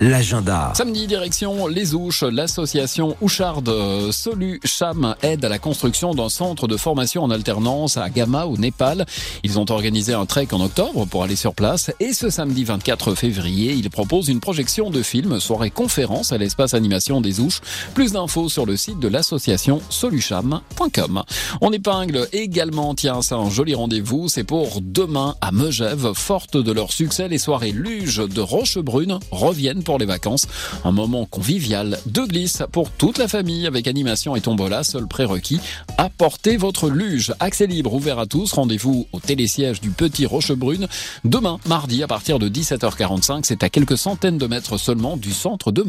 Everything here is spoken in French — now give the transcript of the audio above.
l'agenda. Samedi, direction Les Ouches, l'association Oucharde euh, Solu Cham aide à la construction d'un centre de formation en alternance à Gama au Népal. Ils ont organisé un trek en octobre pour aller sur place et ce samedi 24 février, ils proposent une projection de film, soirée conférence à l'espace animation des Ouches. Plus d'infos sur le site de l'association solucham.com. On épingle également, tiens, c'est un joli rendez-vous, c'est pour demain à Megève, forte de leur succès, les soirées Luge de Rochebrune reviennent pour les vacances. Un moment convivial de glisse pour toute la famille avec animation et tombola, seul prérequis. Apportez votre luge. Accès libre ouvert à tous. Rendez-vous au télésiège du Petit Rochebrune demain, mardi, à partir de 17h45. C'est à quelques centaines de mètres seulement du centre de